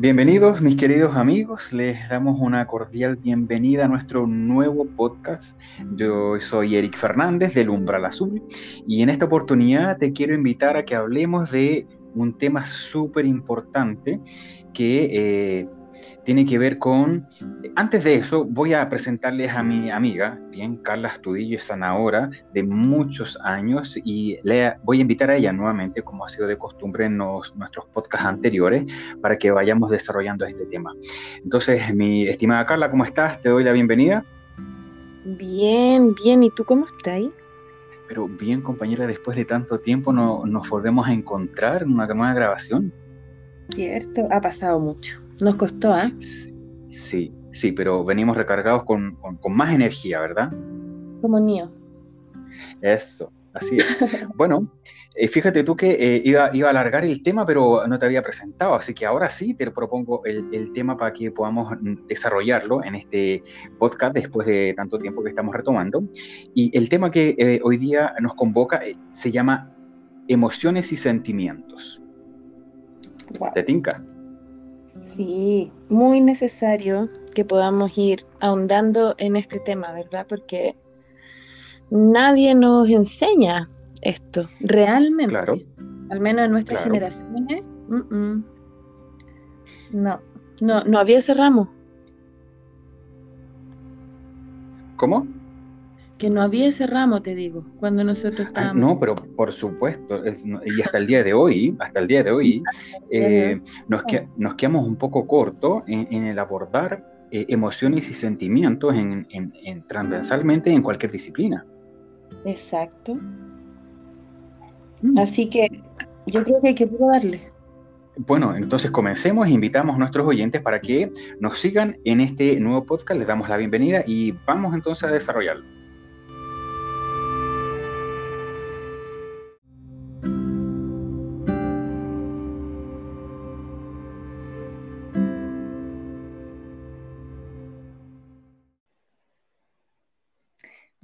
Bienvenidos mis queridos amigos, les damos una cordial bienvenida a nuestro nuevo podcast. Yo soy Eric Fernández del Umbral Azul y en esta oportunidad te quiero invitar a que hablemos de un tema súper importante que eh, tiene que ver con... Antes de eso, voy a presentarles a mi amiga, bien, Carla Estudillo es sanadora de muchos años y le voy a invitar a ella nuevamente, como ha sido de costumbre en nuestros podcasts anteriores, para que vayamos desarrollando este tema. Entonces, mi estimada Carla, ¿cómo estás? Te doy la bienvenida. Bien, bien. ¿Y tú cómo estás? Pero bien, compañera, después de tanto tiempo no, nos volvemos a encontrar en una nueva grabación. Cierto, ha pasado mucho. Nos costó, ¿ah? Sí, sí, pero venimos recargados con, más energía, ¿verdad? Como niño. Eso, así es. bueno, eh, fíjate tú que eh, iba, iba, a alargar el tema, pero no te había presentado, así que ahora sí te propongo el, tema para que podamos desarrollarlo en este podcast después de tanto tiempo que estamos retomando. Y el tema que eh, hoy día nos convoca se llama emociones y sentimientos. ¿Te tinca? Sí, muy necesario que podamos ir ahondando en este tema, ¿verdad? Porque nadie nos enseña esto realmente. Claro. Al menos en nuestras generaciones. No, no, no había ese ramo. ¿Cómo? Que no había ese ramo, te digo, cuando nosotros ah, estábamos. no, pero por supuesto, y hasta el día de hoy, hasta el día de hoy, eh, nos, nos, quedamos un poco cortos en, el abordar eh, emociones y sentimientos en, en, transversalmente en cualquier disciplina. Exacto. Mm. Así que yo creo que hay que darle. Bueno, entonces comencemos e invitamos a nuestros oyentes para que nos sigan en este nuevo podcast. Les damos la bienvenida y vamos entonces a desarrollarlo.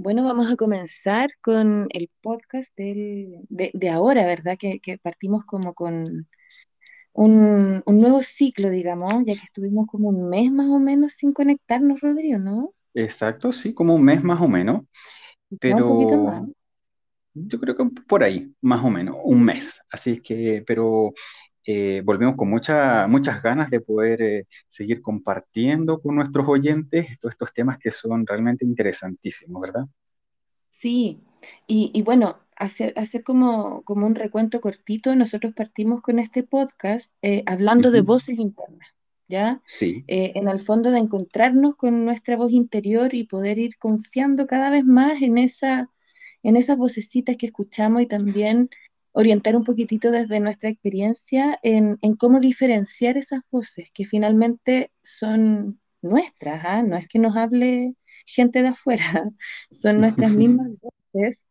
Bueno, vamos a comenzar con el podcast de, ahora, ¿verdad? Que, partimos como con un, nuevo ciclo, digamos, ya que estuvimos como un mes más o menos sin conectarnos, Rodrigo, ¿no? Exacto, sí, como un mes más o menos. Pero un poquito más. Yo creo que por ahí, más o menos, un mes. Así que, pero eh, volvemos con mucha, muchas ganas de poder eh, seguir compartiendo con nuestros oyentes todos estos temas que son realmente interesantísimos, ¿verdad? Sí, y, bueno, hacer, hacer como, como, un recuento cortito, nosotros partimos con este podcast eh, hablando de voces internas, ¿ya? Sí. en el fondo de encontrarnos con nuestra voz interior y poder ir confiando cada vez más en, esa, en esas vocecitas que escuchamos y también orientar un poquitito desde nuestra experiencia en, cómo diferenciar esas voces que finalmente son nuestras, ¿ah? no es que nos hable gente de afuera, son nuestras mismas voces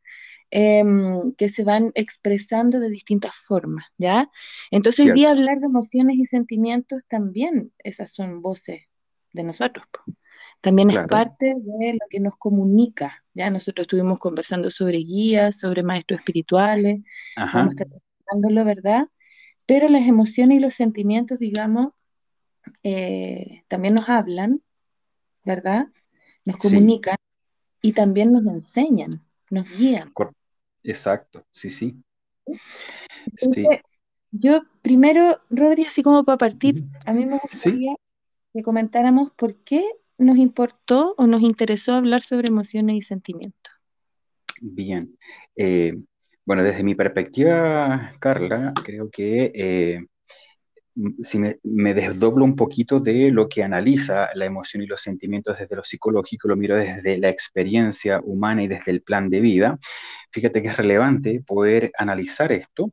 em, que se van expresando de distintas formas, ¿ya? Entonces hoy día hablar de emociones y sentimientos también, esas son voces de nosotros. También es parte de lo que nos comunica, ya nosotros estuvimos conversando sobre guías, sobre maestros espirituales, vamos a ¿verdad? Pero las emociones y los sentimientos, digamos, eh, también nos hablan, ¿verdad? Nos comunican y también nos enseñan, nos guían. Exacto, sí, sí. Yo primero, Rodri, así como para partir, a mí me gustaría que comentáramos por qué nos importó o nos interesó hablar sobre emociones y sentimientos? Bien. Eh, bueno, desde mi perspectiva, Carla, creo que eh, si me, desdoblo un poquito de lo que analiza la emoción y los sentimientos desde lo psicológico, lo miro desde la experiencia humana y desde el plan de vida, fíjate que es relevante poder analizar esto,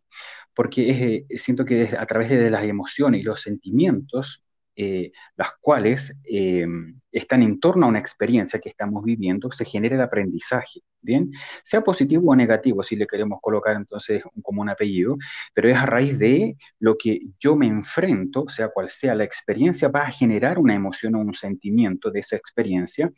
porque eh, siento que a través de las emociones y los sentimientos eh, las cuales eh, están en torno a una experiencia que estamos viviendo, se genera el aprendizaje, ¿bien? Sea positivo o negativo, si le queremos colocar entonces como un apellido, pero es a raíz de lo que yo me enfrento, sea cual sea la experiencia, va a generar una emoción o un sentimiento de esa experiencia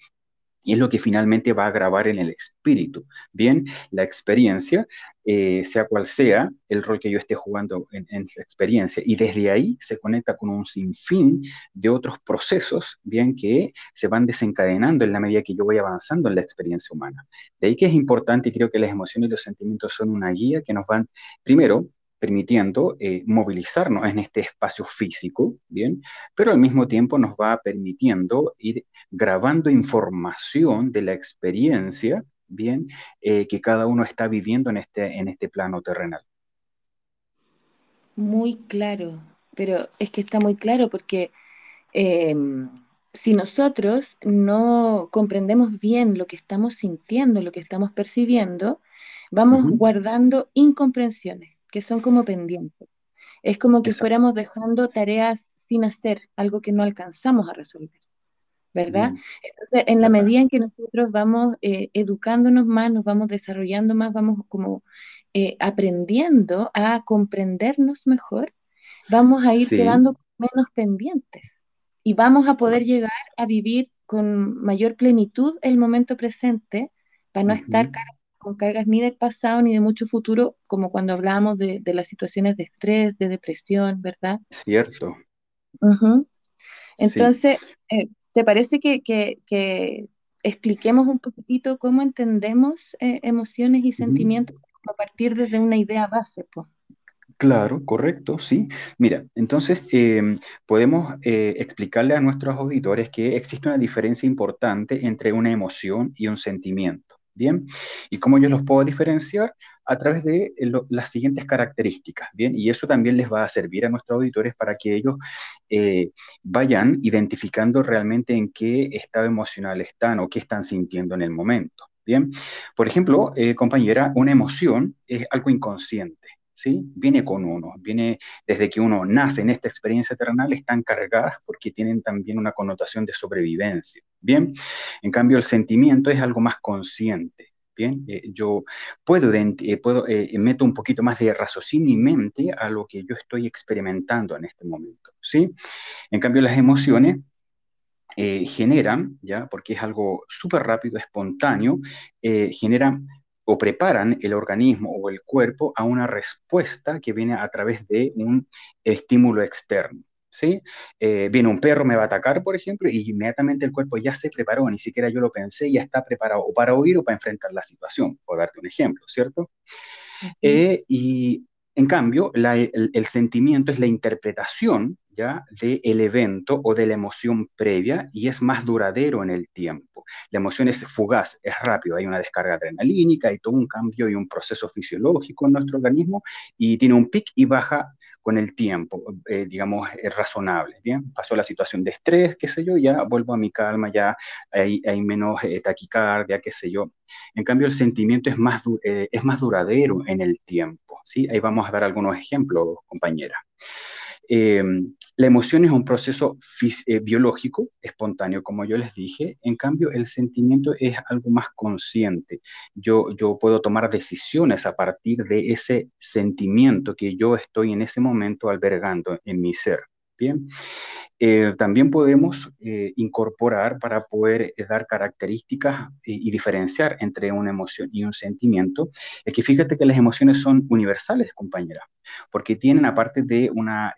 y es lo que finalmente va a grabar en el espíritu. Bien, la experiencia, eh, sea cual sea el rol que yo esté jugando en, la experiencia, y desde ahí se conecta con un sinfín de otros procesos, bien, que se van desencadenando en la medida que yo voy avanzando en la experiencia humana. De ahí que es importante, y creo que las emociones y los sentimientos son una guía que nos van, primero, permitiendo eh, movilizarnos en este espacio físico, ¿bien? Pero al mismo tiempo nos va permitiendo ir grabando información de la experiencia, ¿bien? Eh, que cada uno está viviendo en este, en este plano terrenal. Muy claro, pero es que está muy claro porque em, si nosotros no comprendemos bien lo que estamos sintiendo, lo que estamos percibiendo, vamos guardando incomprensiones que son como pendientes. Es como que fuéramos dejando tareas sin hacer, algo que no alcanzamos a resolver, ¿verdad? Entonces, en la medida en que nosotros vamos eh, educándonos más, nos vamos desarrollando más, vamos como eh, aprendiendo a comprendernos mejor, vamos a ir quedando menos pendientes y vamos a poder llegar a vivir con mayor plenitud el momento presente para no estar con cargas ni del pasado ni de mucho futuro, como cuando hablábamos de, las situaciones de estrés, de depresión, ¿verdad? Cierto. Entonces, eh, ¿te parece que, expliquemos un poquitito cómo entendemos eh, emociones y sentimientos a partir de una idea base? Claro, correcto, sí. Mira, entonces em, podemos eh, explicarle a nuestros auditores que existe una diferencia importante entre una emoción y un sentimiento. ¿Bien? ¿Y cómo yo los puedo diferenciar? A través de eh, las siguientes características, ¿bien? Y eso también les va a servir a nuestros auditores para que ellos eh, vayan identificando realmente en qué estado emocional están o qué están sintiendo en el momento, ¿bien? Por ejemplo, eh, compañera, una emoción es algo inconsciente, ¿sí? Viene con uno, viene desde que uno nace en esta experiencia terrenal, están cargadas porque tienen también una connotación de sobrevivencia, ¿bien? En cambio, el sentimiento es algo más consciente, ¿bien? Eh, yo puedo, eh, puedo eh, meto un poquito más de raciocinio y mente a lo que yo estoy experimentando en este momento, ¿sí? En cambio, las emociones generan, ¿ya? Porque es algo súper rápido, espontáneo, generan o preparan el organismo o el cuerpo a una respuesta que viene a través de un estímulo externo. ¿Sí? Eh, viene un perro, me va a atacar, por ejemplo, y inmediatamente el cuerpo ya se preparó, ni siquiera yo lo pensé, ya está preparado o para huir o para enfrentar la situación, por darte un ejemplo, ¿cierto? Eh, y en cambio, el, sentimiento es la interpretación ¿ya? del evento o de la emoción previa y es más duradero en el tiempo. La emoción es fugaz, es rápido, hay una descarga adrenalínica, hay todo un cambio y un proceso fisiológico en nuestro organismo y tiene un pic y baja con el tiempo, eh, digamos, es razonable. Bien, pasó la situación de estrés, qué sé yo, ya vuelvo a mi calma, ya hay, hay menos eh, taquicardia, qué sé yo. En cambio, el sentimiento es más, eh, es más duradero en el tiempo. ¿sí? Ahí vamos a dar algunos ejemplos, compañera. Em, la emoción es un proceso eh, biológico, espontáneo, como yo les dije. En cambio, el sentimiento es algo más consciente. Yo, yo puedo tomar decisiones a partir de ese sentimiento que yo estoy en ese momento albergando en mi ser. Bien. Eh, también podemos eh, incorporar para poder dar características y, diferenciar entre una emoción y un sentimiento. Es que fíjate que las emociones son universales, compañera, porque tienen, aparte de una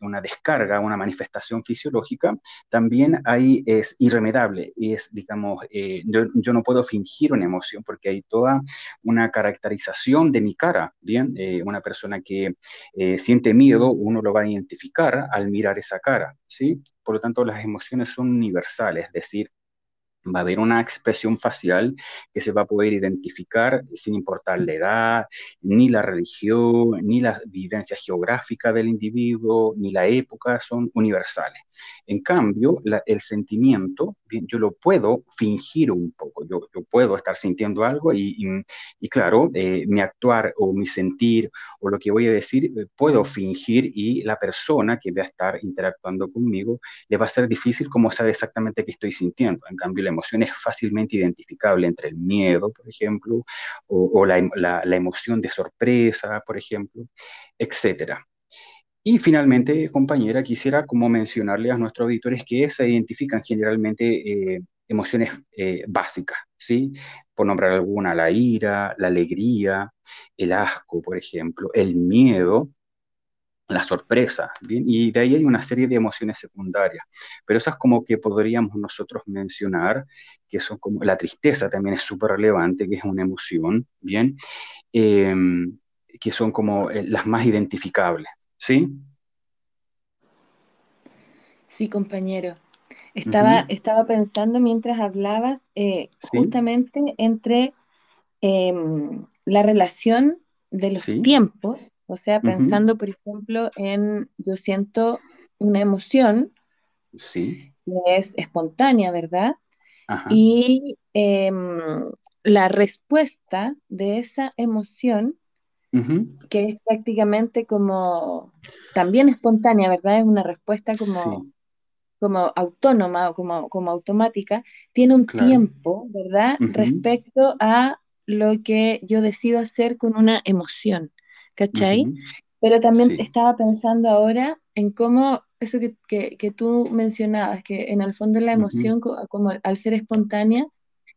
una descarga, una manifestación fisiológica, también hay, es irremediable, es, digamos, eh, yo, no puedo fingir una emoción porque hay toda una caracterización de mi cara, ¿bien? Eh, una persona que eh, siente miedo, uno lo va a identificar al mirar esa cara, ¿sí? Por lo tanto, las emociones son universales, es decir, va a haber una expresión facial que se va a poder identificar sin importar la edad, ni la religión, ni la vivencia geográfica del individuo, ni la época, son universales. En cambio, el sentimiento, yo lo puedo fingir un poco, yo, yo puedo estar sintiendo algo y, y, claro, eh, mi actuar o mi sentir o lo que voy a decir, eh, puedo fingir y la persona que va a estar interactuando conmigo le va a ser difícil como sabe exactamente qué estoy sintiendo. En cambio, la emoción es fácilmente identificable entre el miedo, por ejemplo, o, la, la, emoción de sorpresa, por ejemplo, etcétera. Y finalmente, compañera, quisiera como mencionarle a nuestros auditores que se identifican generalmente eh, emociones eh, básicas, ¿sí? Por nombrar alguna, la ira, la alegría, el asco, por ejemplo, el miedo, la sorpresa, ¿bien? Y de ahí hay una serie de emociones secundarias, pero esas como que podríamos nosotros mencionar, que son como la tristeza también es súper relevante, que es una emoción, ¿bien? Em, que son como eh, las más identificables, ¿sí? Sí, compañero. Estaba, estaba pensando mientras hablabas eh, justamente entre em, la relación de los tiempos, o sea, pensando, por ejemplo, en yo siento una emoción sí. que es espontánea, ¿verdad? Y em, la respuesta de esa emoción, que es prácticamente como también espontánea, ¿verdad? Es una respuesta como como autónoma o como, como automática, tiene un tiempo, ¿verdad? Respecto a lo que yo decido hacer con una emoción, ¿cachai? Pero también estaba pensando ahora en cómo eso que, que, tú mencionabas, que en el fondo la emoción, como al ser espontánea,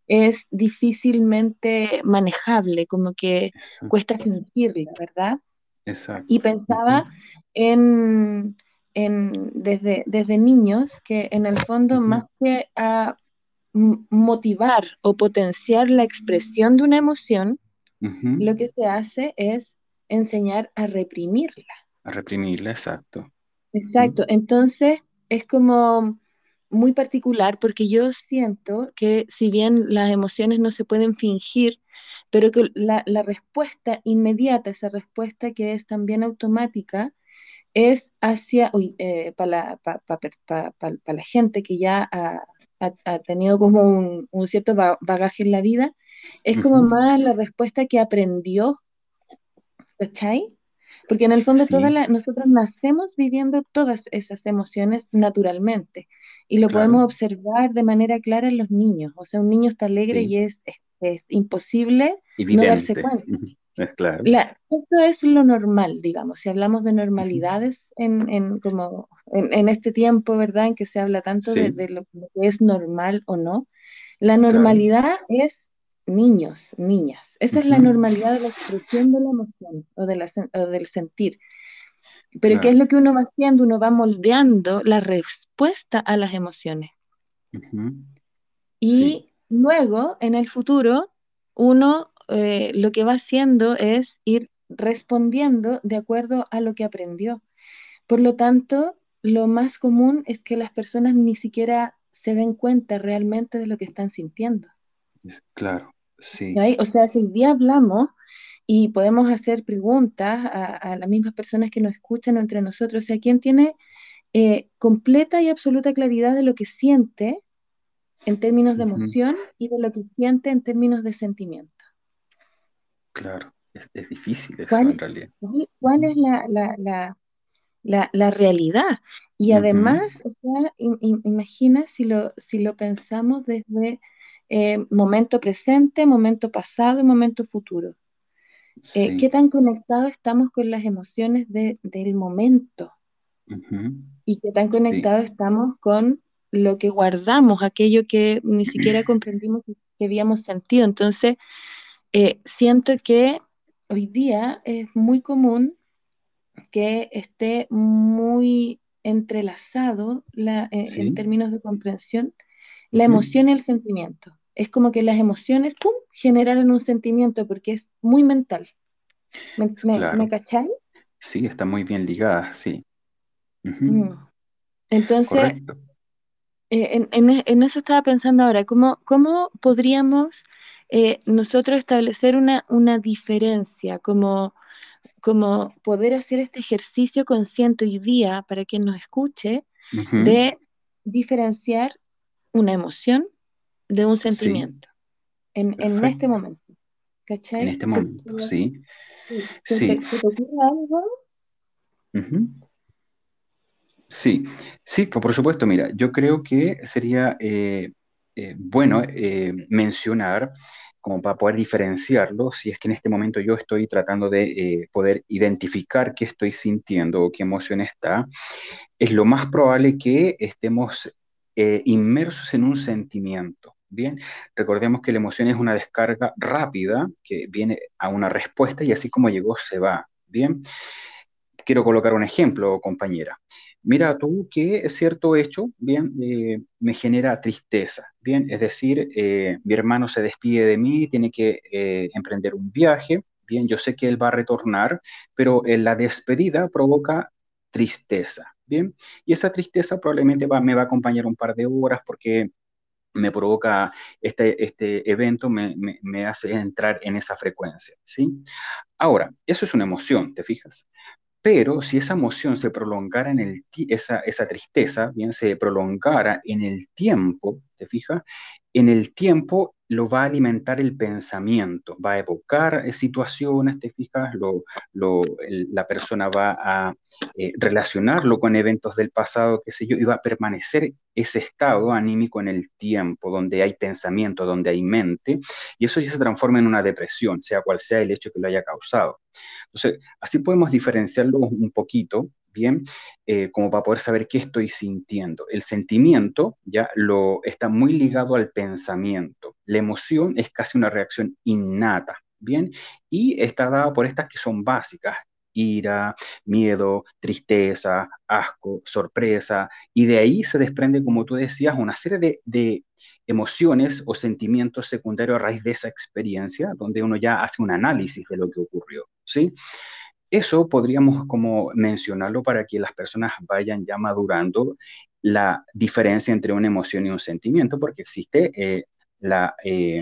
es difícilmente manejable, como que cuesta fingirla, ¿verdad? Exacto. Y pensaba en desde, desde niños que en el fondo más que a motivar o potenciar la expresión de una emoción, lo que se hace es enseñar a reprimirla. A reprimirla, exacto. Exacto. Entonces es como muy particular porque yo siento que si bien las emociones no se pueden fingir, pero que la, la respuesta inmediata, esa respuesta que es también automática, es hacia, eh, para la, gente que ya ha, tenido como un, cierto bagaje en la vida, es como más la respuesta que aprendió, ¿cachai? Porque en el fondo nosotros nacemos viviendo todas esas emociones naturalmente y lo podemos observar de manera clara en los niños. O sea, un niño está alegre y es, es, imposible no darse cuenta. Claro. esto es lo normal, digamos, si hablamos de normalidades en, como, en, este tiempo, ¿verdad? En que se habla tanto de, lo, que es normal o no. La normalidad es niños, niñas. Esa es la normalidad de la expresión de la emoción o, del sentir. Pero ¿qué es lo que uno va haciendo? Uno va moldeando la respuesta a las emociones. Y luego, en el futuro, uno eh, lo que va haciendo es ir respondiendo de acuerdo a lo que aprendió. Por lo tanto, lo más común es que las personas ni siquiera se den cuenta realmente de lo que están sintiendo. Claro, sí. O sea, si hoy día hablamos y podemos hacer preguntas a, las mismas personas que nos escuchan o entre nosotros, o sea, ¿quién tiene eh, completa y absoluta claridad de lo que siente en términos de emoción y de lo que siente en términos de sentimiento? Claro, es, difícil eso en realidad. ¿Cuál es la, la, realidad? Y además, imagina si lo, si lo pensamos desde eh, momento presente, momento pasado y momento futuro. Eh, ¿Qué tan conectados estamos con las emociones del momento? Y qué tan conectados estamos con lo que guardamos, aquello que ni siquiera comprendimos que habíamos sentido. Entonces, eh, siento que hoy día es muy común que esté muy entrelazado la, eh, en términos de comprensión la emoción y el sentimiento. Es como que las emociones, ¡pum!, generaron un sentimiento porque es muy mental. ¿Me, me, Sí, está muy bien ligada, sí. Mm. Entonces, eh, en, eso estaba pensando ahora, ¿cómo, cómo podríamos eh, nosotros establecer una, diferencia, como, como poder hacer este ejercicio consciente hoy día para quien nos escuche, de diferenciar una emoción de un sentimiento en, este momento. ¿Cachai? En este momento, sí. Sí. ¿Te, algo? Sí, sí, por supuesto, mira, yo creo que sería eh, eh, bueno eh, mencionar como para poder diferenciarlo, si es que en este momento yo estoy tratando de eh, poder identificar qué estoy sintiendo o qué emoción está, es lo más probable que estemos inmersos en un sentimiento. Bien, recordemos que la emoción es una descarga rápida que viene a una respuesta y así como llegó se va. Bien, quiero colocar un ejemplo, compañera. Mira tú que cierto hecho, bien, me genera tristeza, es decir, eh, mi hermano se despide de mí, tiene que emprender un viaje, bien, yo sé que él va a retornar, pero la despedida provoca tristeza, bien, y esa tristeza probablemente me va a acompañar un par de horas porque me provoca este, este evento, me, me, hace entrar en esa frecuencia, ¿sí? Ahora, eso es una emoción, ¿te fijas? Pero si esa emoción se prolongara en el, esa, esa tristeza, bien, se prolongara en el tiempo, ¿te fijas? En el tiempo lo va a alimentar el pensamiento, va a evocar eh, situaciones, te fijas, lo, la persona va a eh, relacionarlo con eventos del pasado, qué sé yo, y va a permanecer ese estado anímico en el tiempo, donde hay pensamiento, donde hay mente, y eso ya se transforma en una depresión, sea cual sea el hecho que lo haya causado. Entonces, así podemos diferenciarlo un poquito bien, eh, como para poder saber qué estoy sintiendo. El sentimiento ya lo está muy ligado al pensamiento. La emoción es casi una reacción innata, bien, y está dada por estas que son básicas. Ira, miedo, tristeza, asco, sorpresa, y de ahí se desprende, como tú decías, una serie de, emociones o sentimientos secundarios a raíz de esa experiencia, donde uno ya hace un análisis de lo que ocurrió, ¿sí? Eso podríamos como mencionarlo para que las personas vayan ya madurando la diferencia entre una emoción y un sentimiento, porque existe eh, eh,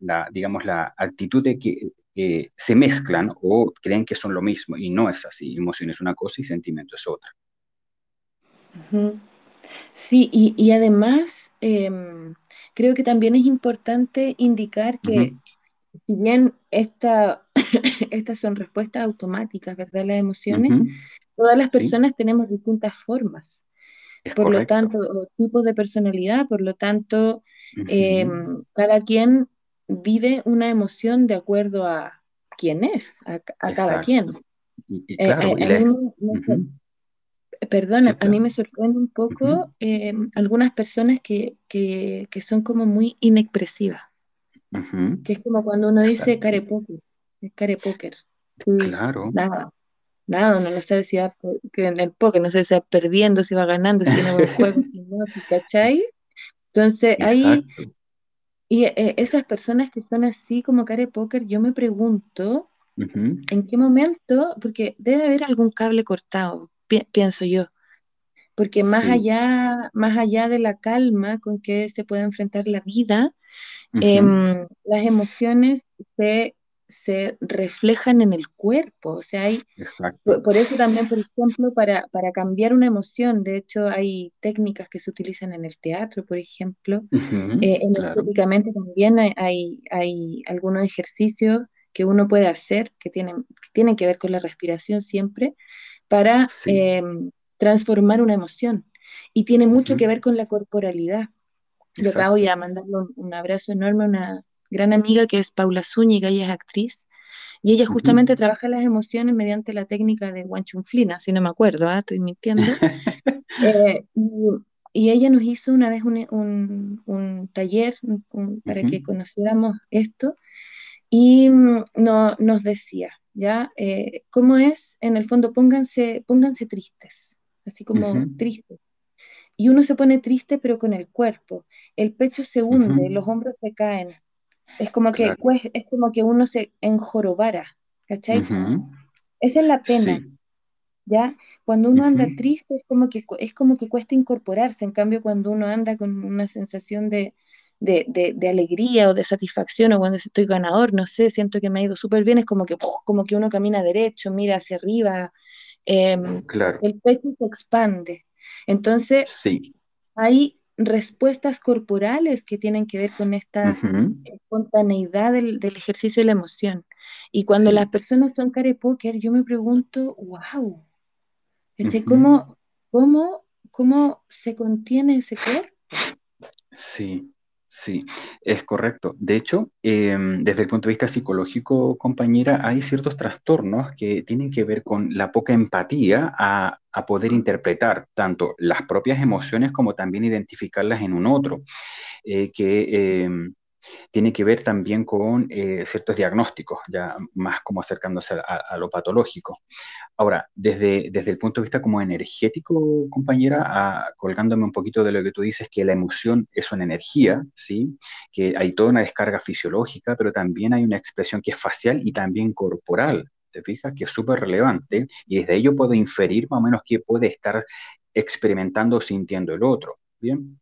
la, digamos, la actitud de que se mezclan o creen que son lo mismo y no es así. Emoción es una cosa y sentimiento es otra. Sí, y, además em, creo que también es importante indicar que si bien esta, estas son respuestas automáticas, ¿verdad? Las emociones, todas las personas tenemos distintas formas. por lo tanto, tipos de personalidad, por lo tanto, em, cada quien vive una emoción de acuerdo a quién es, a, cada quien. Perdón, a mí me sorprende un poco em, algunas personas que, que, son como muy inexpresivas. Que es como cuando uno dice care poker, es care poker. claro. Nada, nada, uno no sabe si va que en el poker, no sé si va perdiendo, si va ganando, si tiene buen juego, si no, ¿cachai? Entonces, ahí, y eh, esas personas que son así como care poker, yo me pregunto, ¿en qué momento? Porque debe haber algún cable cortado, pienso yo. Porque más allá, más allá de la calma con que se puede enfrentar la vida, Em, las emociones se, reflejan en el cuerpo, o sea, hay, por, eso también, por ejemplo, para, para, cambiar una emoción, de hecho hay técnicas que se utilizan en el teatro, por ejemplo, eh, energéticamente también hay, hay, algunos ejercicios que uno puede hacer que tienen, que tienen que ver con la respiración siempre, para em, transformar una emoción. Y tiene mucho que ver con la corporalidad. Yo acabo ya mandarle un, abrazo enorme a una gran amiga que es Paula Zúñiga, ella es actriz, y ella justamente trabaja las emociones mediante la técnica de Wanchunflina, si no me acuerdo, ¿ah? estoy mintiendo. Eh, y, ella nos hizo una vez un, taller para que conociéramos esto, y mm, no, nos decía, ¿ya? Eh, ¿Cómo es? En el fondo, pónganse, pónganse tristes, así como tristes y uno se pone triste pero con el cuerpo, el pecho se hunde, los hombros se caen, es como, que, es como que uno se enjorobara, ¿cachai? Esa es la pena, ¿ya? Cuando uno anda triste es como, que, es como que cuesta incorporarse, en cambio cuando uno anda con una sensación de, de, alegría o de satisfacción o cuando estoy ganador, no sé, siento que me ha ido súper bien, es como que, como que uno camina derecho, mira hacia arriba, em, el pecho se expande. Entonces, hay respuestas corporales que tienen que ver con esta espontaneidad del, ejercicio de la emoción. Y cuando las personas son care póker, yo me pregunto, wow, ¿Cómo, cómo, se contiene ese cuerpo? Sí, Sí, es correcto. De hecho, em, desde el punto de vista psicológico, compañera, hay ciertos trastornos que tienen que ver con la poca empatía a, a poder interpretar tanto las propias emociones como también identificarlas en un otro, eh, que em, tiene que ver también con eh, ciertos diagnósticos, ya más como acercándose a, lo patológico. Ahora, desde, desde el punto de vista como energético, compañera, colgándome un poquito de lo que tú dices, que la emoción es una energía, ¿sí? Que hay toda una descarga fisiológica, pero también hay una expresión que es facial y también corporal, ¿te fijas? Que es súper relevante y desde ello puedo inferir más o menos qué puede estar experimentando o sintiendo el otro, ¿bien?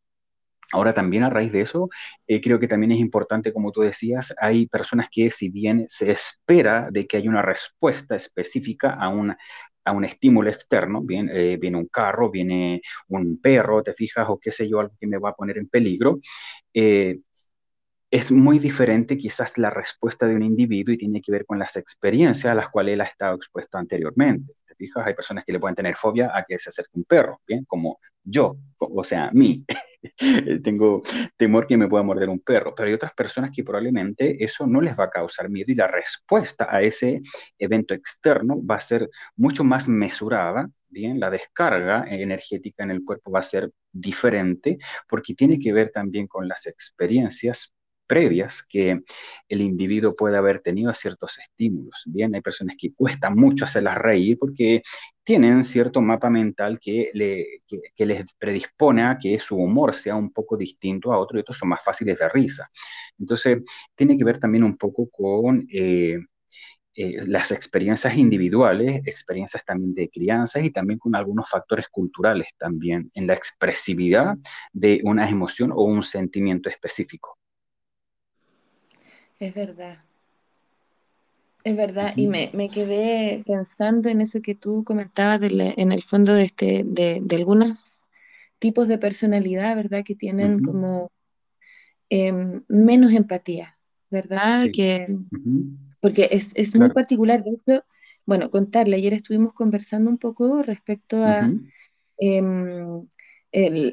Ahora también a raíz de eso, eh, creo que también es importante, como tú decías, hay personas que si bien se espera de que haya una respuesta específica a un, a un estímulo externo, bien, eh, viene un carro, viene un perro, te fijas, o qué sé yo, algo que me va a poner en peligro, eh, es muy diferente quizás la respuesta de un individuo y tiene que ver con las experiencias a las cuales él ha estado expuesto anteriormente. ¿Te fijas? Hay personas que le pueden tener fobia a que se acerque un perro, ¿bien? Como yo, o sea, mí. Tengo temor que me pueda morder un perro, pero hay otras personas que probablemente eso no les va a causar miedo y la respuesta a ese evento externo va a ser mucho más mesurada, bien, la descarga energética en el cuerpo va a ser diferente porque tiene que ver también con las experiencias previas que el individuo puede haber tenido a ciertos estímulos. Bien, hay personas que cuesta mucho hacerlas reír porque tienen cierto mapa mental que, le, que, les predispone a que su humor sea un poco distinto a otro y otros son más fáciles de risa. Entonces, tiene que ver también un poco con... Eh, eh, las experiencias individuales, experiencias también de crianza y también con algunos factores culturales también en la expresividad de una emoción o un sentimiento específico. Es verdad. Es verdad, y me, quedé pensando en eso que tú comentabas en el fondo de, este, de, algunos tipos de personalidad, ¿verdad? Que tienen como em, menos empatía, ¿verdad? Que, Porque es, muy particular. De hecho, bueno, contarle, ayer estuvimos conversando un poco respecto a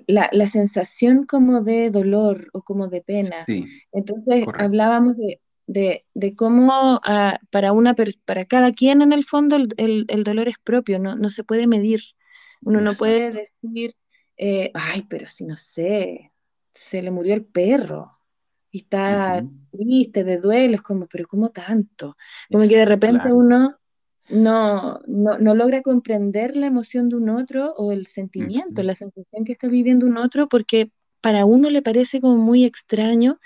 la, sensación como de dolor o como de pena. Entonces hablábamos de, de, cómo ah, para, una, para cada quien en el fondo el, el, dolor es propio, no, no, se puede medir. Uno no puede decir, eh, ay, pero si no sé, se le murió el perro y está triste, de duelo, es como, pero ¿cómo tanto? Como que de repente uno no, no, logra comprender la emoción de un otro o el sentimiento, la sensación que está viviendo un otro, porque para uno le parece como muy extraño,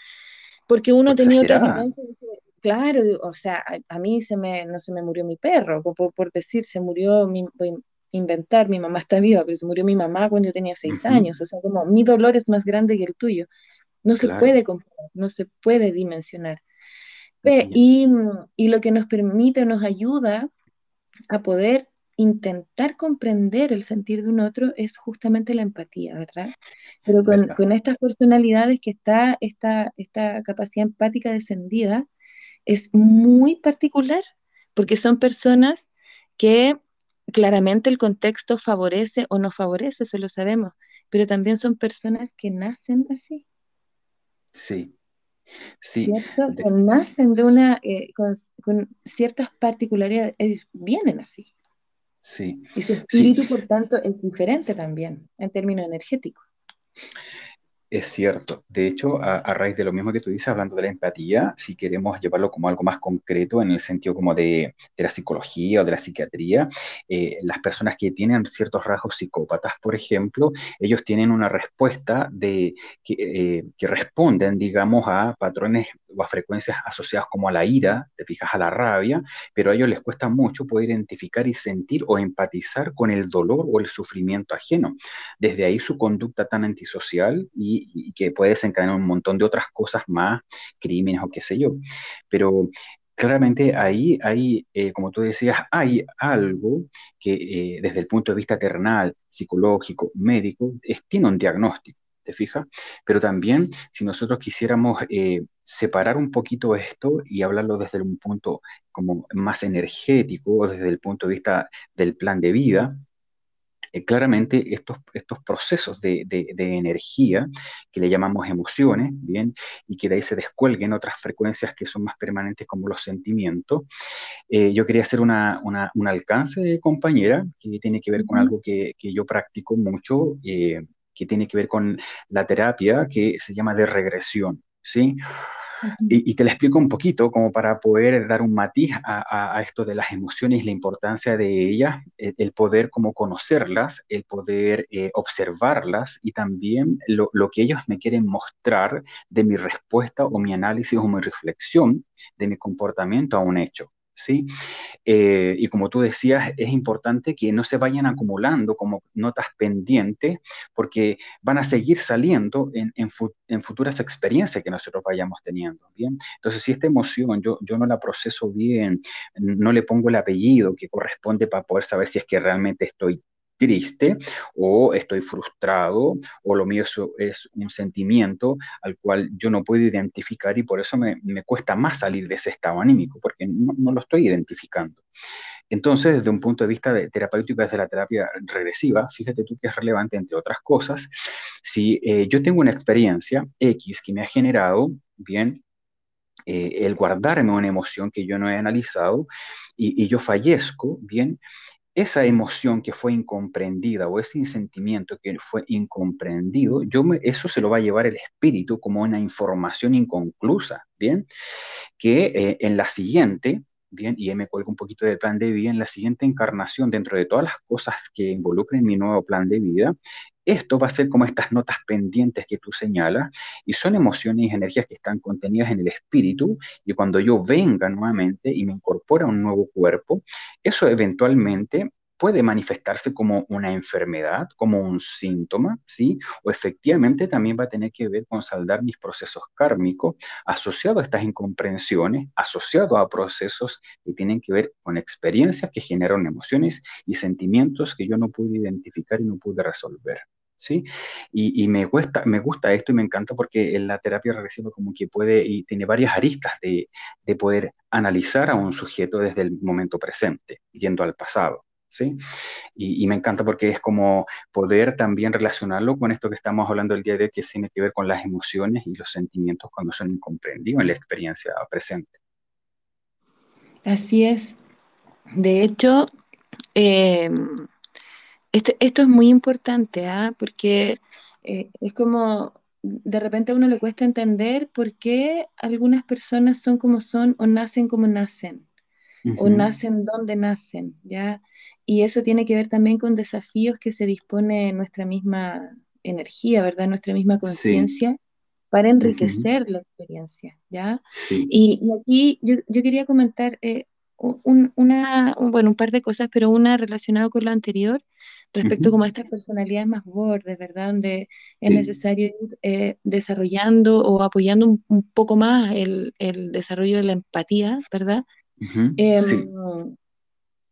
porque uno ha tenido Claro, o sea, a, mí se me, no se me murió mi perro, por, por decir, se murió, mi, voy a inventar, mi mamá está viva, pero se murió mi mamá cuando yo tenía seis años, o sea, como mi dolor es más grande que el tuyo. No se puede comparar, no se puede dimensionar. Y, y, lo que nos permite, nos ayuda a poder intentar comprender el sentir de un otro es justamente la empatía, ¿verdad? Pero con, estas personalidades que está esta, esta capacidad empática descendida, es muy particular, porque son personas que claramente el contexto favorece o no favorece, eso lo sabemos, pero también son personas que nacen así. Sí, Sí, Que nacen de una, eh, con, ciertas particularidades, vienen así. Sí. Y su espíritu, por tanto, es diferente también en términos energéticos. Es cierto. De hecho, a, raíz de lo mismo que tú dices, hablando de la empatía, si queremos llevarlo como algo más concreto en el sentido como de, la psicología o de la psiquiatría, eh, las personas que tienen ciertos rasgos psicópatas, por ejemplo, ellos tienen una respuesta de, que, eh, que responden, digamos, a patrones o a frecuencias asociadas como a la ira, te fijas a la rabia, pero a ellos les cuesta mucho poder identificar y sentir o empatizar con el dolor o el sufrimiento ajeno. Desde ahí su conducta tan antisocial y que puede desencadenar un montón de otras cosas más, crímenes o qué sé yo. Pero claramente ahí, hay, eh, como tú decías, hay algo que eh, desde el punto de vista terrenal, psicológico, médico, tiene un diagnóstico, ¿te fijas? Pero también si nosotros quisiéramos eh, separar un poquito esto y hablarlo desde un punto como más energético, o desde el punto de vista del plan de vida, eh, claramente estos, estos procesos de, de, energía que le llamamos emociones, ¿bien? Y que de ahí se descuelguen otras frecuencias que son más permanentes como los sentimientos. Eh, yo quería hacer una, una, un alcance, compañera, que tiene que ver con algo que, que yo practico mucho, eh, que tiene que ver con la terapia que se llama de regresión, ¿sí? Y, te la explico un poquito como para poder dar un matiz a, esto de las emociones la importancia de ellas, el, poder como conocerlas, el poder eh, observarlas y también lo, lo, que ellos me quieren mostrar de mi respuesta o mi análisis o mi reflexión de mi comportamiento a un hecho. ¿Sí? Eh, y como tú decías, es importante que no se vayan acumulando como notas pendientes, porque van a seguir saliendo en, en, futuras experiencias que nosotros vayamos teniendo, ¿bien? Entonces, si esta emoción yo, yo no la proceso bien, no le pongo el apellido que corresponde para poder saber si es que realmente estoy triste o estoy frustrado o lo mío es, un sentimiento al cual yo no puedo identificar y por eso me, cuesta más salir de ese estado anímico porque no, lo estoy identificando. Entonces, desde un punto de vista de terapéutico, desde la terapia regresiva, fíjate tú que es relevante, entre otras cosas, si eh, yo tengo una experiencia X que me ha generado, bien, eh, el guardarme una emoción que yo no he analizado y, y, yo fallezco, bien, esa emoción que fue incomprendida o ese sentimiento que fue incomprendido, yo eso se lo va a llevar el espíritu como una información inconclusa, ¿bien? Que eh, en la siguiente, bien, y me cuelgo un poquito del plan de vida, en la siguiente encarnación, dentro de todas las cosas que involucren mi nuevo plan de vida, esto va a ser como estas notas pendientes que tú señalas y son emociones y energías que están contenidas en el espíritu y cuando yo venga nuevamente y me incorpora a un nuevo cuerpo, eso eventualmente puede manifestarse como una enfermedad, como un síntoma, ¿sí? O efectivamente también va a tener que ver con saldar mis procesos kármicos asociados a estas incomprensiones, asociados a procesos que tienen que ver con experiencias que generan emociones y sentimientos que yo no pude identificar y no pude resolver. ¿Sí? Y, me, gusta, me gusta esto y me encanta porque en la terapia regresiva como que puede y tiene varias aristas de, de poder analizar a un sujeto desde el momento presente, yendo al pasado. ¿Sí? Y, me encanta porque es como poder también relacionarlo con esto que estamos hablando el día de hoy, que tiene que ver con las emociones y los sentimientos cuando son incomprendidos en la experiencia presente. Así es. De hecho, eh, esto, es muy importante, ¿ah? porque eh, es como de repente a uno le cuesta entender por qué algunas personas son como son o nacen como nacen, o nacen donde nacen, ¿ya? Y eso tiene que ver también con desafíos que se dispone nuestra misma energía, ¿verdad? Nuestra misma conciencia. para enriquecer la experiencia, ¿ya? Y, aquí yo, quería comentar eh, una, bueno, un par de cosas, pero una relacionada con lo anterior, respecto como a estas personalidades más bordes, ¿verdad? Donde es necesario ir eh, desarrollando o apoyando un, poco más el, el, desarrollo de la empatía, ¿verdad? Em,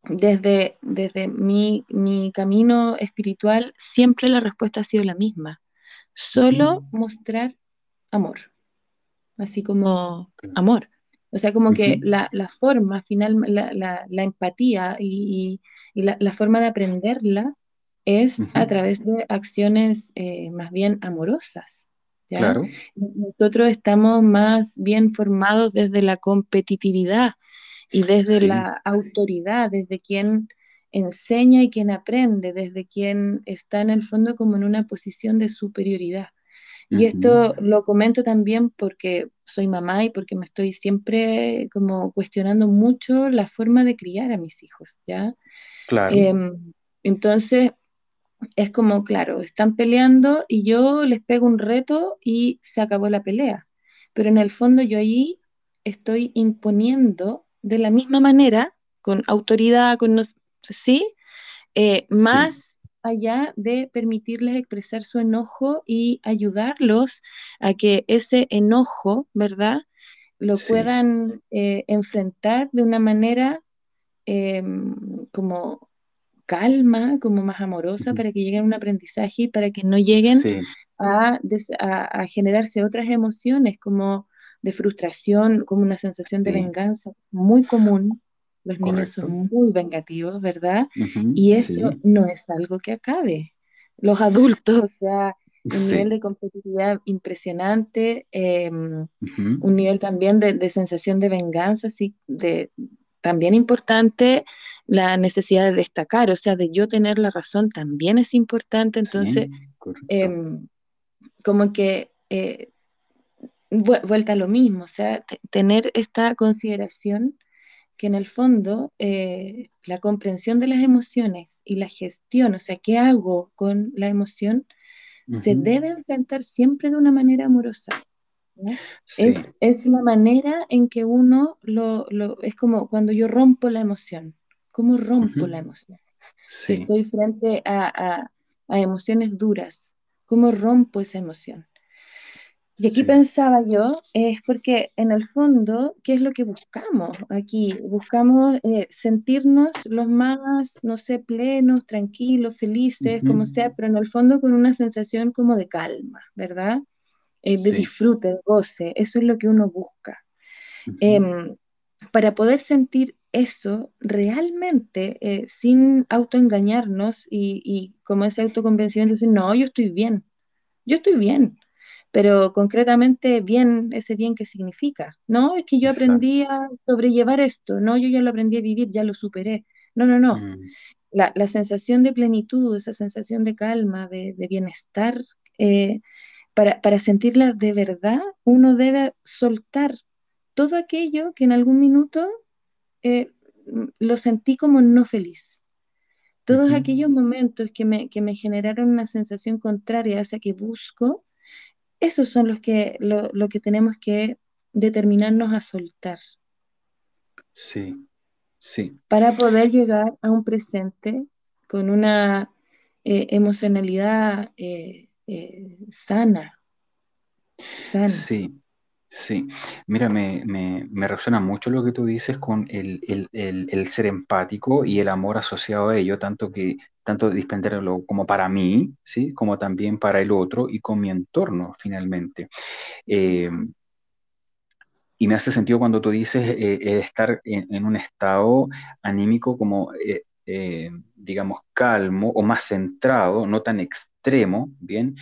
desde, desde mi, mi, camino espiritual, siempre la respuesta ha sido la misma. Solo mostrar amor, así como amor. O sea, como que la, la, forma final, la, la, la empatía y, y la, forma de aprenderla es a través de acciones eh, más bien amorosas. Claro. Nosotros estamos más bien formados desde la competitividad y desde la autoridad, desde quien enseña y quien aprende, desde quien está en el fondo como en una posición de superioridad. Y esto lo comento también porque soy mamá y porque me estoy siempre como cuestionando mucho la forma de criar a mis hijos, ¿ya? Claro. Em, entonces, es como, claro, están peleando y yo les pego un reto y se acabó la pelea. Pero en el fondo yo ahí estoy imponiendo de la misma manera, con autoridad, con ¿sí? Eh, más allá de permitirles expresar su enojo y ayudarlos a que ese enojo, ¿verdad? Lo puedan eh, enfrentar de una manera em, como calma, como más amorosa, para que lleguen a un aprendizaje y para que no lleguen a, generarse otras emociones como de frustración, como una sensación de venganza muy común. Los niños son muy vengativos, ¿verdad? Y eso sí, no es algo que acabe. Los adultos, o sea, un nivel de competitividad impresionante, eh, ujú, un nivel también de, de sensación de venganza, sí, de, también importante la necesidad de destacar, o sea, de yo tener la razón también es importante, entonces, sí, eh, como que eh, vuelta a lo mismo, o sea, tener esta consideración que en el fondo eh, la comprensión de las emociones y la gestión, o sea, qué hago con la emoción, se debe enfrentar siempre de una manera amorosa. ¿No? Es, Sí, es la manera en que uno lo, lo, es como cuando yo rompo la emoción. ¿Cómo rompo la emoción? Si sí, estoy frente a, a, a emociones duras, ¿cómo rompo esa emoción? Y aquí sí, pensaba yo, es porque en el fondo, ¿qué es lo que buscamos aquí? Buscamos eh, sentirnos los más, no sé, plenos, tranquilos, felices, como sea, pero en el fondo con una sensación como de calma, ¿verdad? Eh, de sí, disfrute, de goce, eso es lo que uno busca. Em, para poder sentir eso realmente, eh, sin autoengañarnos y, y como ese autoconvencimiento, decir, no, yo estoy bien, yo estoy bien, pero concretamente bien, ese bien que significa. No, es que yo exacto. aprendí a sobrellevar esto, no, yo ya lo aprendí a vivir, ya lo superé. No, no, no. Mm, La, la sensación de plenitud, esa sensación de calma, de, de bienestar, eh, para, para sentirla de verdad, uno debe soltar todo aquello que en algún minuto eh, lo sentí como no feliz. Todos aquellos momentos que me, que me generaron una sensación contraria a esa que busco, esos son los que, lo, lo que tenemos que determinarnos a soltar. Sí, sí, para poder llegar a un presente con una eh, emocionalidad eh, eh, sana, sí, sí. Mira, me, me, me resuena mucho lo que tú dices con el, el, el, ser empático y el amor asociado a ello, tanto que tanto dispenderlo como para mí, ¿sí? Como también para el otro y con mi entorno, finalmente. Eh, Y me hace sentido cuando tú dices eh, estar en, un estado anímico como, digamos, calmo o más centrado, no tan extremo, ¿bien?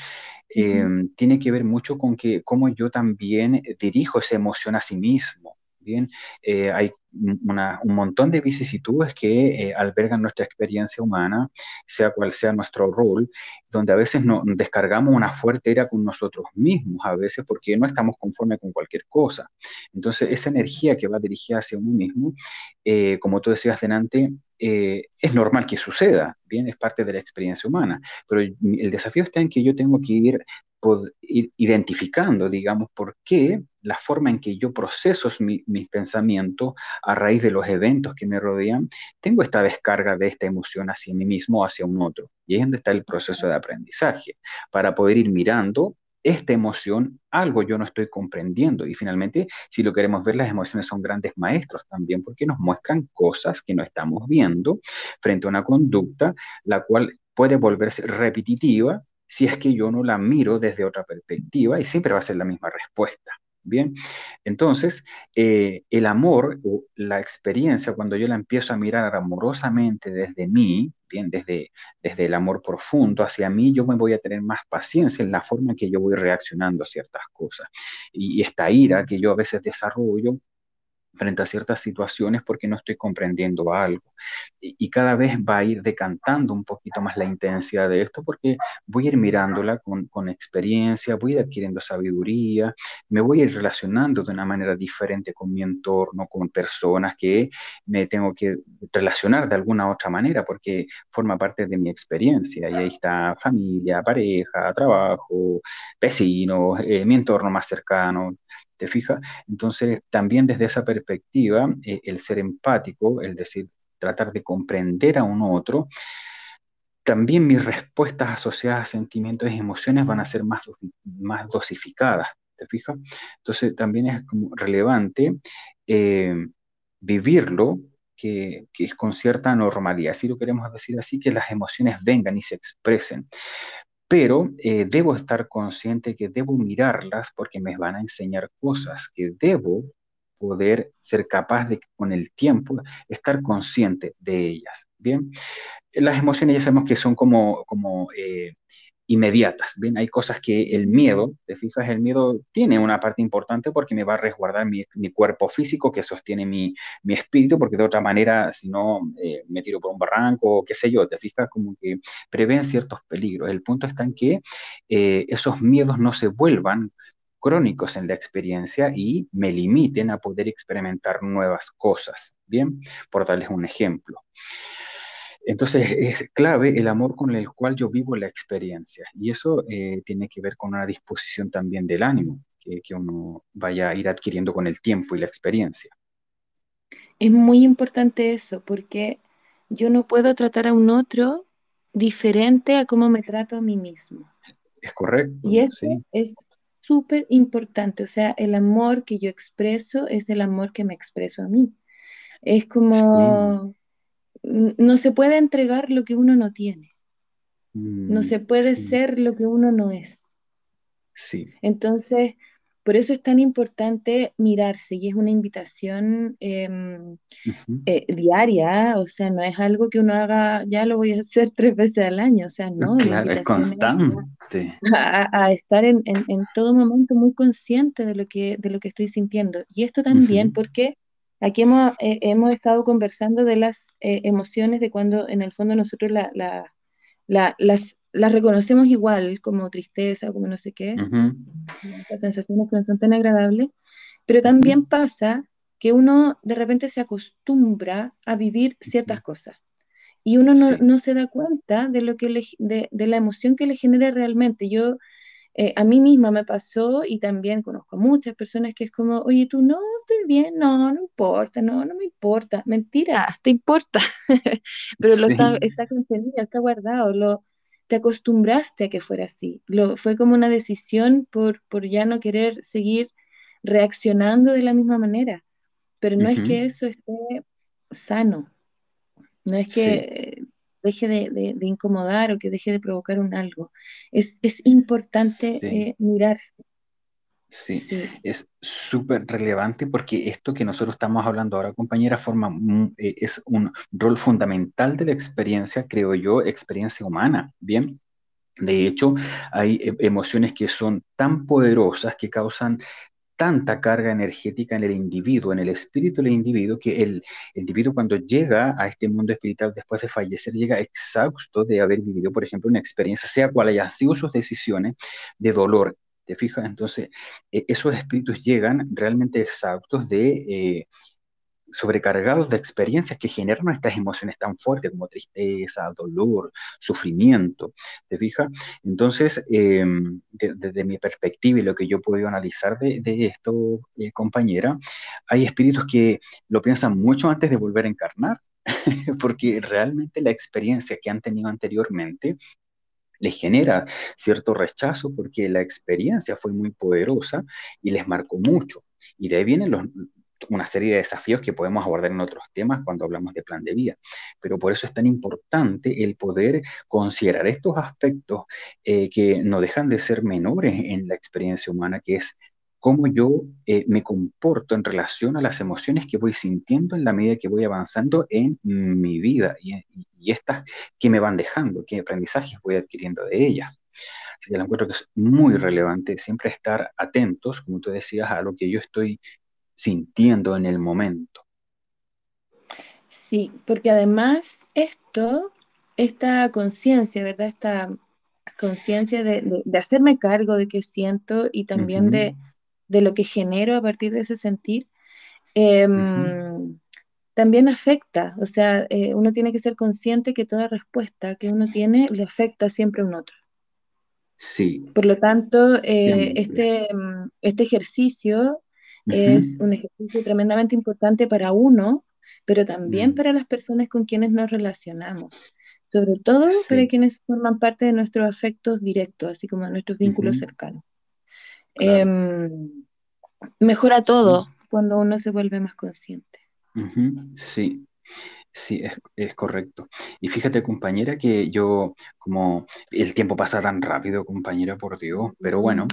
Eh, Ujú, tiene que ver mucho con que cómo yo también dirijo esa emoción a sí mismo, ¿bien? Eh, hay una- un montón de vicisitudes que eh, albergan nuestra experiencia humana, sea cual sea nuestro rol, donde a veces no, descargamos una fuerte ira con nosotros mismos, a veces porque no estamos conformes con cualquier cosa. Entonces, esa energía que va dirigida hacia uno mismo, eh, como tú decías delante, eh, es normal que suceda, bien, es parte de la experiencia humana, pero el, desafío está en que yo tengo que ir identificando, digamos, por qué la forma en que yo proceso mi, mis pensamientos a raíz de los eventos que me rodean, tengo esta descarga de esta emoción hacia mí mismo o hacia un otro. Y ahí es donde está el proceso de aprendizaje, para poder ir mirando esta emoción, algo yo no estoy comprendiendo. Y finalmente, si lo queremos ver, las emociones son grandes maestros también porque nos muestran cosas que no estamos viendo frente a una conducta, la cual puede volverse repetitiva si es que yo no la miro desde otra perspectiva y siempre va a ser la misma respuesta. Bien, entonces eh, el amor o la experiencia, cuando yo la empiezo a mirar amorosamente desde mí, bien, desde, desde el amor profundo hacia mí, yo me voy a tener más paciencia en la forma que yo voy reaccionando a ciertas cosas. Y esta ira que yo a veces desarrollo frente a ciertas situaciones porque no estoy comprendiendo algo. Y, cada vez va a ir decantando un poquito más la intensidad de esto porque voy a ir mirándola con, con experiencia, voy a ir adquiriendo sabiduría, me voy a ir relacionando de una manera diferente con mi entorno, con personas que me tengo que relacionar de alguna otra manera porque forma parte de mi experiencia. Y ahí está familia, pareja, trabajo, vecinos, eh, mi entorno más cercano. ¿Te fijas? Entonces, también desde esa perspectiva, eh, el ser empático, el decir, tratar de comprender a un otro, también mis respuestas asociadas a sentimientos y emociones van a ser más, más dosificadas, ¿te fijas? Entonces, también es como relevante eh, vivirlo, que, que, es con cierta normalidad, si lo queremos decir así, que las emociones vengan y se expresen pero eh, debo estar consciente que debo mirarlas porque me van a enseñar cosas que debo poder ser capaz de, con el tiempo, estar consciente de ellas. Bien, las emociones ya sabemos que son como, como eh, inmediatas. Bien, hay cosas que el miedo, te fijas, el miedo tiene una parte importante porque me va a resguardar mi, cuerpo físico que sostiene mi, espíritu, porque de otra manera, si no, eh, me tiro por un barranco o qué sé yo, te fijas, como que prevén ciertos peligros. El punto está en que eh, esos miedos no se vuelvan crónicos en la experiencia y me limiten a poder experimentar nuevas cosas. Bien, por darles un ejemplo. Entonces es clave el amor con el cual yo vivo la experiencia y eso eh, tiene que ver con una disposición también del ánimo que, que, uno vaya a ir adquiriendo con el tiempo y la experiencia. Es muy importante eso porque yo no puedo tratar a un otro diferente a cómo me trato a mí mismo. Es correcto. Y eso es súper importante, o sea, el amor que yo expreso es el amor que me expreso a mí. Es como no se puede entregar lo que uno no tiene. no mm, se puede ser lo que uno no es. Sí. Entonces, por eso es tan importante mirarse y es una invitación em, eh, diaria, o sea, no es algo que uno haga, ya lo voy a hacer tres veces al año, o sea, no. Claro, es constante. A, estar en, todo momento muy consciente de lo que, de lo que estoy sintiendo. Y esto también porque Aquí hemos, eh, hemos estado conversando de las eh, emociones, de cuando en el fondo nosotros la, las, las, reconocemos igual, como tristeza, como no sé qué, las sensaciones que no son tan agradables, pero también pasa que uno de repente se acostumbra a vivir ciertas cosas y uno no, no se da cuenta de, lo que de, de, la emoción que le genera realmente. Yo eh, a mí misma me pasó y también conozco a muchas personas que es como, oye, tú no, estoy bien, no, no importa, no, no me importa. Mentira, te importa, pero lo está, está contenido, está guardado, lo, te acostumbraste a que fuera así. Lo, fue como una decisión por, por ya no querer seguir reaccionando de la misma manera. Pero no es que eso esté sano, no es que deje de, incomodar o que deje de provocar un algo. Es, importante eh, mirarse. Sí, es súper relevante porque esto que nosotros estamos hablando ahora, compañera, forma eh, es un rol fundamental de la experiencia, creo yo, experiencia humana, ¿bien? De hecho, hay eh, emociones que son tan poderosas que causan tanta carga energética en el individuo, en el espíritu del individuo, que el, individuo cuando llega a este mundo espiritual después de fallecer, llega exhausto de haber vivido, por ejemplo, una experiencia, sea cual hayan sido sus decisiones, de dolor. ¿Te fijas? Entonces, e, esos espíritus llegan realmente exhaustos de eh, sobrecargados de experiencias que generan estas emociones tan fuertes como tristeza, dolor, sufrimiento, ¿te fijas? Entonces, em, desde mi perspectiva y lo que yo he analizar de, esto, eh, compañera, hay espíritus que lo piensan mucho antes de volver a encarnar, porque realmente la experiencia que han tenido anteriormente les genera cierto rechazo porque la experiencia fue muy poderosa y les marcó mucho. Y de ahí vienen los, una serie de desafíos que podemos abordar en otros temas cuando hablamos de plan de vida. Pero por eso es tan importante el poder considerar estos aspectos eh, que no dejan de ser menores en la experiencia humana, que es cómo yo eh, me comporto en relación a las emociones que voy sintiendo en la medida que voy avanzando en mi vida y, y estas que me van dejando, qué aprendizajes voy adquiriendo de ellas. Así que lo encuentro que es muy relevante siempre estar atentos, como tú decías, a lo que yo estoy sintiendo en el momento. Sí, porque además esto, esta conciencia, ¿verdad? Esta conciencia de, hacerme cargo de qué siento y también de, lo que genero a partir de ese sentir, em, también afecta. O sea, eh, uno tiene que ser consciente que toda respuesta que uno tiene le afecta siempre a un otro. Sí. Por lo tanto, eh, este, este ejercicio es un ejercicio tremendamente importante para uno, pero también mm. para las personas con quienes nos relacionamos. Sobre todo para quienes forman parte de nuestros afectos directos, así como de nuestros vínculos cercanos. Em, mejora todo cuando uno se vuelve más consciente. Sí. Sí, es, correcto. Y fíjate, compañera, que yo, como el tiempo pasa tan rápido, compañera, por Dios, pero bueno,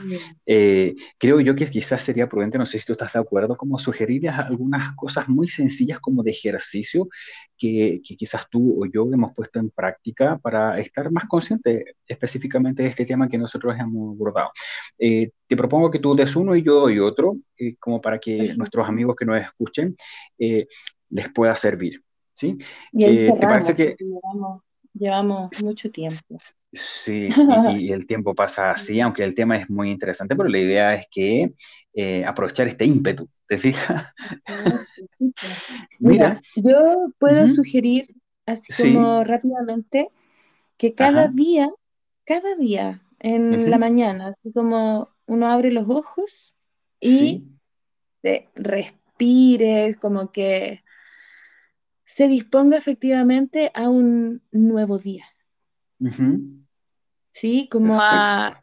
eh, creo yo que quizás sería prudente, no sé si tú estás de acuerdo, como sugerir algunas cosas muy sencillas como de ejercicio que, que quizás tú o yo hemos puesto en práctica para estar más conscientes específicamente de este tema que nosotros hemos abordado. Eh, te propongo que tú des uno y yo doy otro, eh, como para que nuestros amigos que nos escuchen les pueda servir. ¿Sí? Y eh, ¿Te parece que llevamos, mucho tiempo? Sí, y, el tiempo pasa así, aunque el tema es muy interesante, pero la idea es que eh, aprovechar este ímpetu, ¿te fijas? Mira, yo puedo sugerir, así como rápidamente, que cada día, cada día en la mañana, así como uno abre los ojos y respires, como que se disponga efectivamente a un nuevo día. Sí, como a,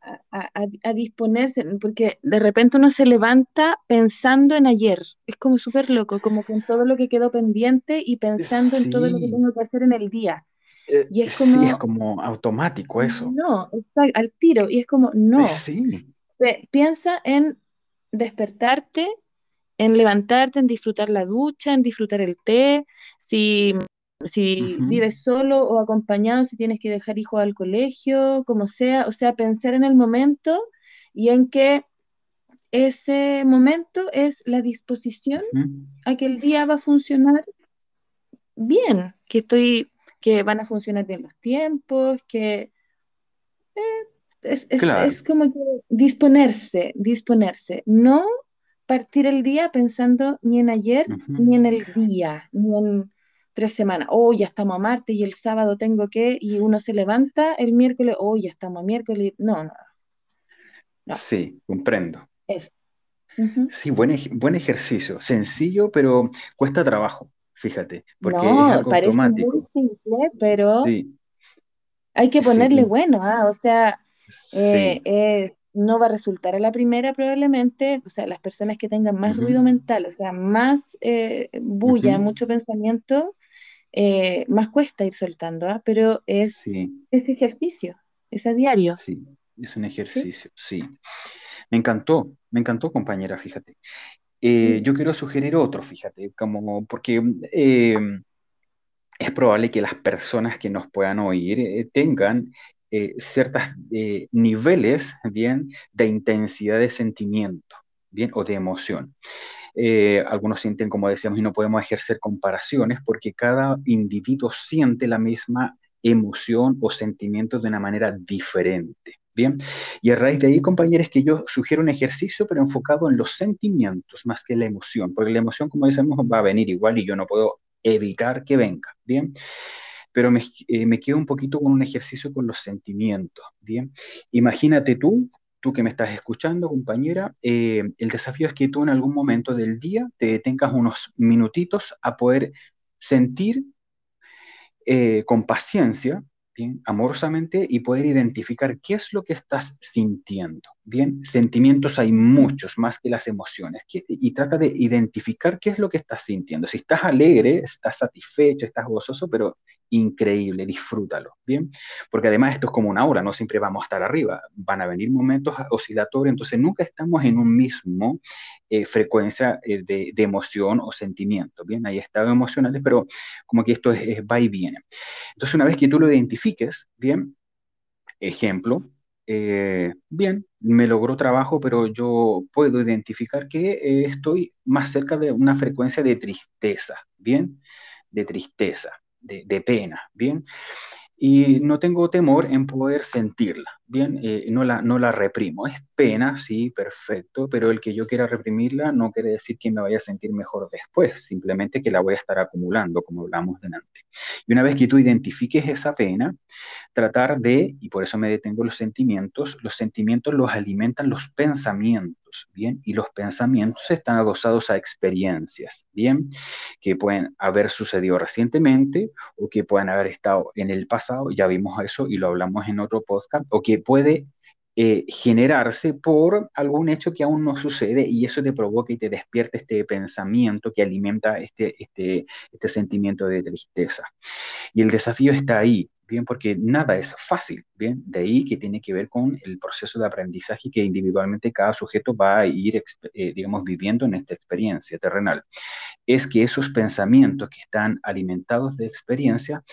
disponerse, porque de repente uno se levanta pensando en ayer. Es como súper loco, como con todo lo que quedó pendiente y pensando en todo lo que tengo que hacer en el día. Eh, y es como, sí, es como automático eso. No, está al tiro. Y es como, no. Sí. Piensa en despertarte en levantarte, en disfrutar la ducha, en disfrutar el té, si, si vives solo o acompañado, si tienes que dejar hijos al colegio, como sea, o sea, pensar en el momento y en que ese momento es la disposición a que el día va a funcionar bien, que estoy, que van a funcionar bien los tiempos, que eh, es, es, como que disponerse, disponerse, no partir el día pensando ni en ayer, ni en el día, ni en tres semanas. Oh, ya estamos a martes y el sábado tengo que, y uno se levanta el miércoles, oh, ya estamos a miércoles. No, no. no. Sí, comprendo. Es. Sí, buen, buen ejercicio. Sencillo, pero cuesta trabajo, fíjate. Porque no, parece muy simple, pero hay que ponerle bueno, ¿ah? o sea, eh, es no va a resultar a la primera probablemente, o sea, las personas que tengan más ruido mental, o sea, más eh, bulla, mucho pensamiento, eh, más cuesta ir soltando, ¿ah? pero es, ejercicio, es a diario. Sí, es un ejercicio, ¿Sí? Me encantó, me encantó compañera, fíjate. Eh, yo quiero sugerir otro, fíjate, como porque es probable que las personas que nos puedan oír tengan eh, ciertos eh, niveles, bien, de intensidad de sentimiento, bien, o de emoción. Eh, algunos sienten, como decíamos, y no podemos ejercer comparaciones porque cada individuo siente la misma emoción o sentimiento de una manera diferente. Bien, y a raíz de ahí, compañeros, que yo sugiero un ejercicio, pero enfocado en los sentimientos más que la emoción, porque la emoción, como decimos, va a venir igual y yo no puedo evitar que venga. Bien, pero eh, me, quedo un poquito con un ejercicio con los sentimientos, ¿bien? Imagínate tú, tú que me estás escuchando, compañera, eh, el desafío es que tú en algún momento del día te detengas unos minutitos a poder sentir eh, con paciencia bien, amorosamente y poder identificar qué es lo que estás sintiendo. Bien, sentimientos hay muchos más que las emociones y trata de identificar qué es lo que estás sintiendo. Si estás alegre, estás satisfecho, estás gozoso, pero increíble, disfrútalo, ¿bien? Porque además esto es como una ola, no siempre vamos a estar arriba, van a venir momentos oscilatorios, entonces nunca estamos en un mismo eh, frecuencia eh, de, emoción o sentimiento, ¿bien? Hay estados emocionales, pero como que esto es, va y viene. Entonces una vez que tú lo identifiques, ¿bien? Ejemplo, eh, bien, me logró trabajo, pero yo puedo identificar que estoy más cerca de una frecuencia de tristeza, ¿bien? De tristeza de, pena, ¿bien? Y no tengo temor en poder sentirla, ¿bien? Eh, no, la, no la reprimo. Es pena, sí, perfecto, pero el que yo quiera reprimirla no quiere decir que me vaya a sentir mejor después, simplemente que la voy a estar acumulando, como hablamos delante. Y una vez que tú identifiques esa pena, tratar de, y por eso me detengo los sentimientos, los sentimientos los alimentan los pensamientos, ¿bien? Y los pensamientos están adosados a experiencias, ¿bien? Que pueden haber sucedido recientemente o que pueden haber estado en el pasado, ya vimos eso y lo hablamos en otro podcast, o que puede eh, generarse por algún hecho que aún no sucede y eso te provoca y te despierta este pensamiento que alimenta este, este, este sentimiento de tristeza. Y el desafío está ahí, bien, porque nada es fácil, bien, de ahí que tiene que ver con el proceso de aprendizaje que individualmente cada sujeto va a ir, eh, digamos, viviendo en esta experiencia terrenal. Es que esos pensamientos que están alimentados de experiencia,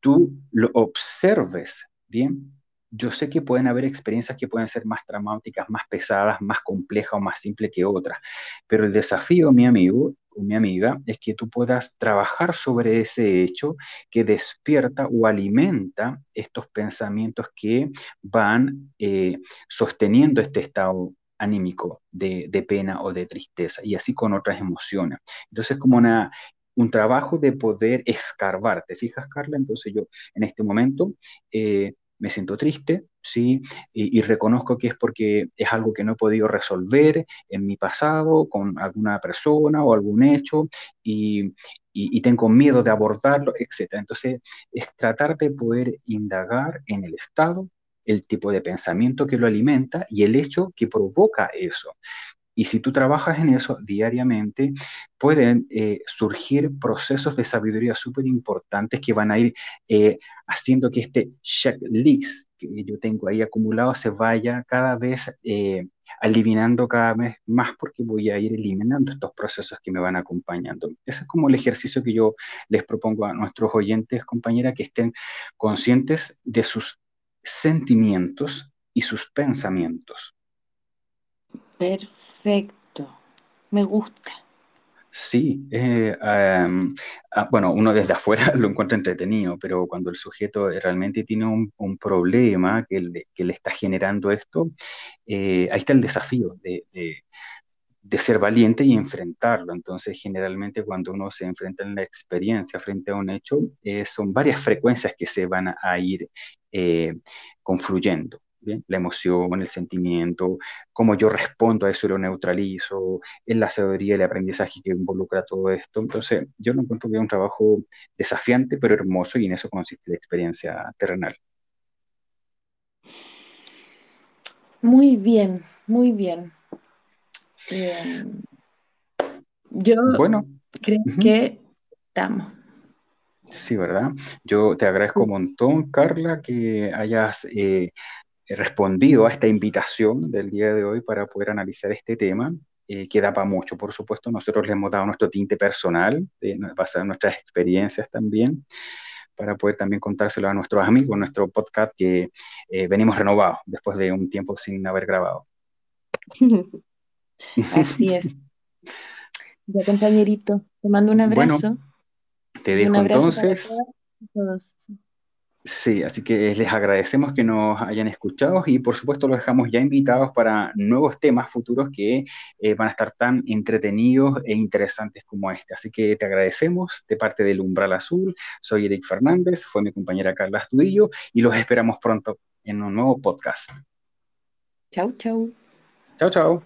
tú lo observes, bien, yo sé que pueden haber experiencias que pueden ser más traumáticas, más pesadas, más complejas o más simples que otras, pero el desafío, mi amigo mi amiga, es que tú puedas trabajar sobre ese hecho que despierta o alimenta estos pensamientos que van eh, sosteniendo este estado anímico de, de, pena o de tristeza, y así con otras emociones. Entonces, como una, un trabajo de poder escarbar, ¿te fijas, Carla? Entonces yo en este momento eh, me siento triste, ¿sí? Y, reconozco que es porque es algo que no he podido resolver en mi pasado con alguna persona o algún hecho y, y, tengo miedo de abordarlo, etc. Entonces, es tratar de poder indagar en el estado, el tipo de pensamiento que lo alimenta y el hecho que provoca eso. Y si tú trabajas en eso diariamente, pueden eh, surgir procesos de sabiduría súper importantes que van a ir eh, haciendo que este checklist que yo tengo ahí acumulado se vaya cada vez eh, cada vez más porque voy a ir eliminando estos procesos que me van acompañando. Ese es como el ejercicio que yo les propongo a nuestros oyentes, compañera, que estén conscientes de sus sentimientos y sus pensamientos. Perfecto, me gusta. Sí, eh, ah, bueno, uno desde afuera lo encuentra entretenido, pero cuando el sujeto realmente tiene un, problema que le, está generando esto, eh, ahí está el desafío de, de, ser valiente y enfrentarlo. Entonces, generalmente cuando uno se enfrenta en la experiencia frente a un hecho, eh, son varias frecuencias que se van a ir confluyendo la emoción, el sentimiento, cómo yo respondo a eso y lo neutralizo, en la sabiduría y el aprendizaje que involucra todo esto. Entonces, yo lo encuentro que es un trabajo desafiante, pero hermoso, y en eso consiste la experiencia terrenal. Muy bien, muy bien. Em, yo bueno, creo que estamos. Sí, ¿verdad? Yo te agradezco un montón, Carla, que hayas eh, respondido a esta invitación del día de hoy para poder analizar este tema, eh, que da para mucho, por supuesto. Nosotros le hemos dado nuestro tinte personal, basado en nuestras experiencias también, para poder también contárselo a nuestros amigos, nuestro podcast que eh, venimos renovados después de un tiempo sin haber grabado. Así es. Ya, compañerito, te mando un abrazo. te dejo entonces. Sí, así que les agradecemos que nos hayan escuchado y por supuesto los dejamos ya invitados para nuevos temas futuros que eh, van a estar tan entretenidos e interesantes como este. Así que te agradecemos de parte del Umbral Azul. Soy Eric Fernández, fue mi compañera Carla Astudillo y los esperamos pronto en un nuevo podcast. Chau, chau. Chau, chau.